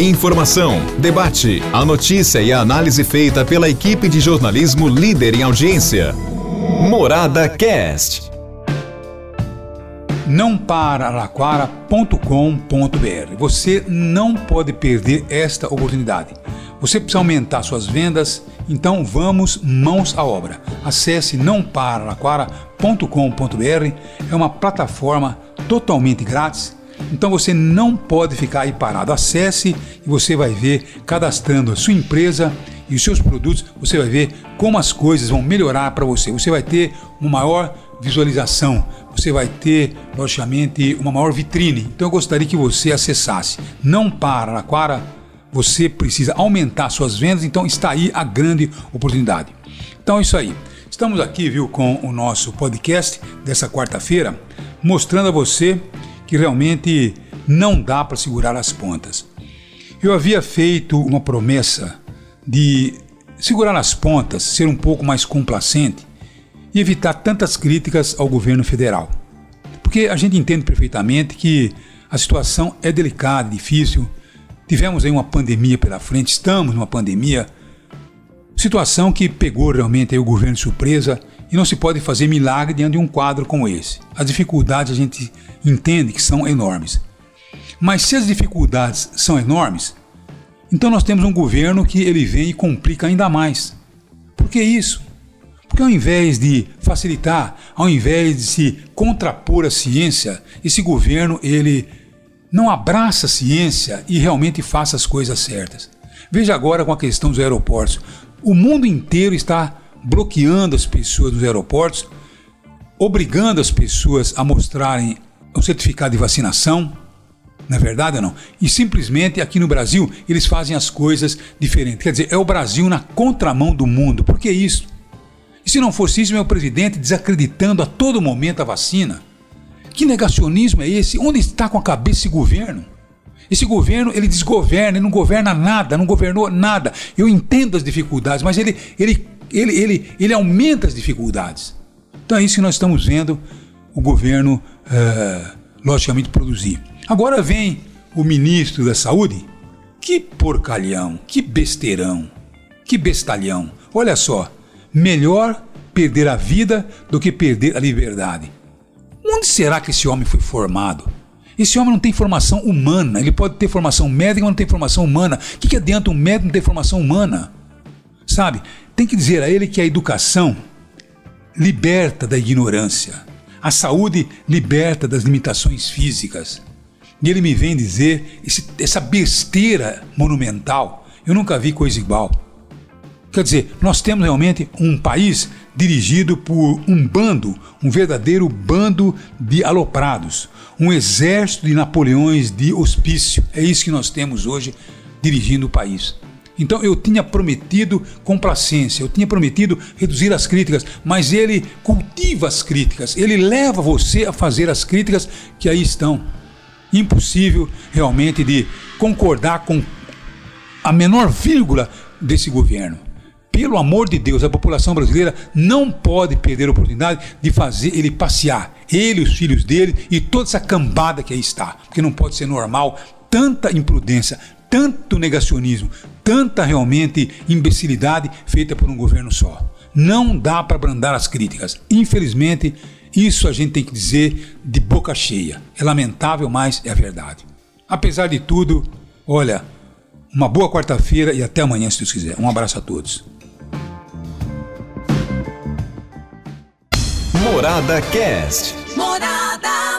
Informação, debate, a notícia e a análise feita pela equipe de jornalismo líder em audiência. Morada Cast. Nãopararaquara.com.br. Você não pode perder esta oportunidade. Você precisa aumentar suas vendas, então vamos mãos à obra. Acesse nãopararaquara.com.br. É uma plataforma totalmente grátis então você não pode ficar aí parado. Acesse e você vai ver, cadastrando a sua empresa e os seus produtos, você vai ver como as coisas vão melhorar para você. Você vai ter uma maior visualização, você vai ter, logicamente, uma maior vitrine. Então eu gostaria que você acessasse. Não para, Araquara, você precisa aumentar suas vendas, então está aí a grande oportunidade. Então é isso aí. Estamos aqui, viu, com o nosso podcast dessa quarta-feira, mostrando a você que realmente não dá para segurar as pontas. Eu havia feito uma promessa de segurar as pontas, ser um pouco mais complacente e evitar tantas críticas ao governo federal. Porque a gente entende perfeitamente que a situação é delicada, difícil. Tivemos aí uma pandemia pela frente, estamos numa pandemia, situação que pegou realmente o governo de surpresa e não se pode fazer milagre diante de um quadro como esse. As dificuldades a gente entende que são enormes. Mas se as dificuldades são enormes, então nós temos um governo que ele vem e complica ainda mais. Por que isso? Porque ao invés de facilitar, ao invés de se contrapor à ciência, esse governo ele não abraça a ciência e realmente faça as coisas certas. Veja agora com a questão dos aeroportos. O mundo inteiro está bloqueando as pessoas nos aeroportos, obrigando as pessoas a mostrarem o certificado de vacinação, não é verdade ou não? E simplesmente aqui no Brasil eles fazem as coisas diferentes. Quer dizer, é o Brasil na contramão do mundo. Por que isso? E se não fosse isso, meu presidente desacreditando a todo momento a vacina? Que negacionismo é esse? Onde está com a cabeça esse governo? Esse governo, ele desgoverna, ele não governa nada, não governou nada. Eu entendo as dificuldades, mas ele, ele ele, ele, ele aumenta as dificuldades. Então é isso que nós estamos vendo o governo, é, logicamente, produzir. Agora vem o ministro da Saúde. Que porcalhão, que besteirão, que bestalhão. Olha só, melhor perder a vida do que perder a liberdade. Onde será que esse homem foi formado? Esse homem não tem formação humana. Ele pode ter formação médica, mas não tem formação humana. O que, que adianta um médico não ter formação humana? Sabe? Tem que dizer a ele que a educação liberta da ignorância, a saúde liberta das limitações físicas. E ele me vem dizer esse, essa besteira monumental. Eu nunca vi coisa igual. Quer dizer, nós temos realmente um país dirigido por um bando, um verdadeiro bando de aloprados, um exército de Napoleões de hospício. É isso que nós temos hoje dirigindo o país. Então eu tinha prometido complacência, eu tinha prometido reduzir as críticas, mas ele cultiva as críticas, ele leva você a fazer as críticas que aí estão. Impossível realmente de concordar com a menor vírgula desse governo. Pelo amor de Deus, a população brasileira não pode perder a oportunidade de fazer ele passear, ele, os filhos dele e toda essa cambada que aí está, porque não pode ser normal tanta imprudência, tanto negacionismo, tanta realmente imbecilidade feita por um governo só. Não dá para abrandar as críticas. Infelizmente, isso a gente tem que dizer de boca cheia. É lamentável, mas é a verdade. Apesar de tudo, olha, uma boa quarta-feira e até amanhã, se Deus quiser. Um abraço a todos. Morada Cast. Morada.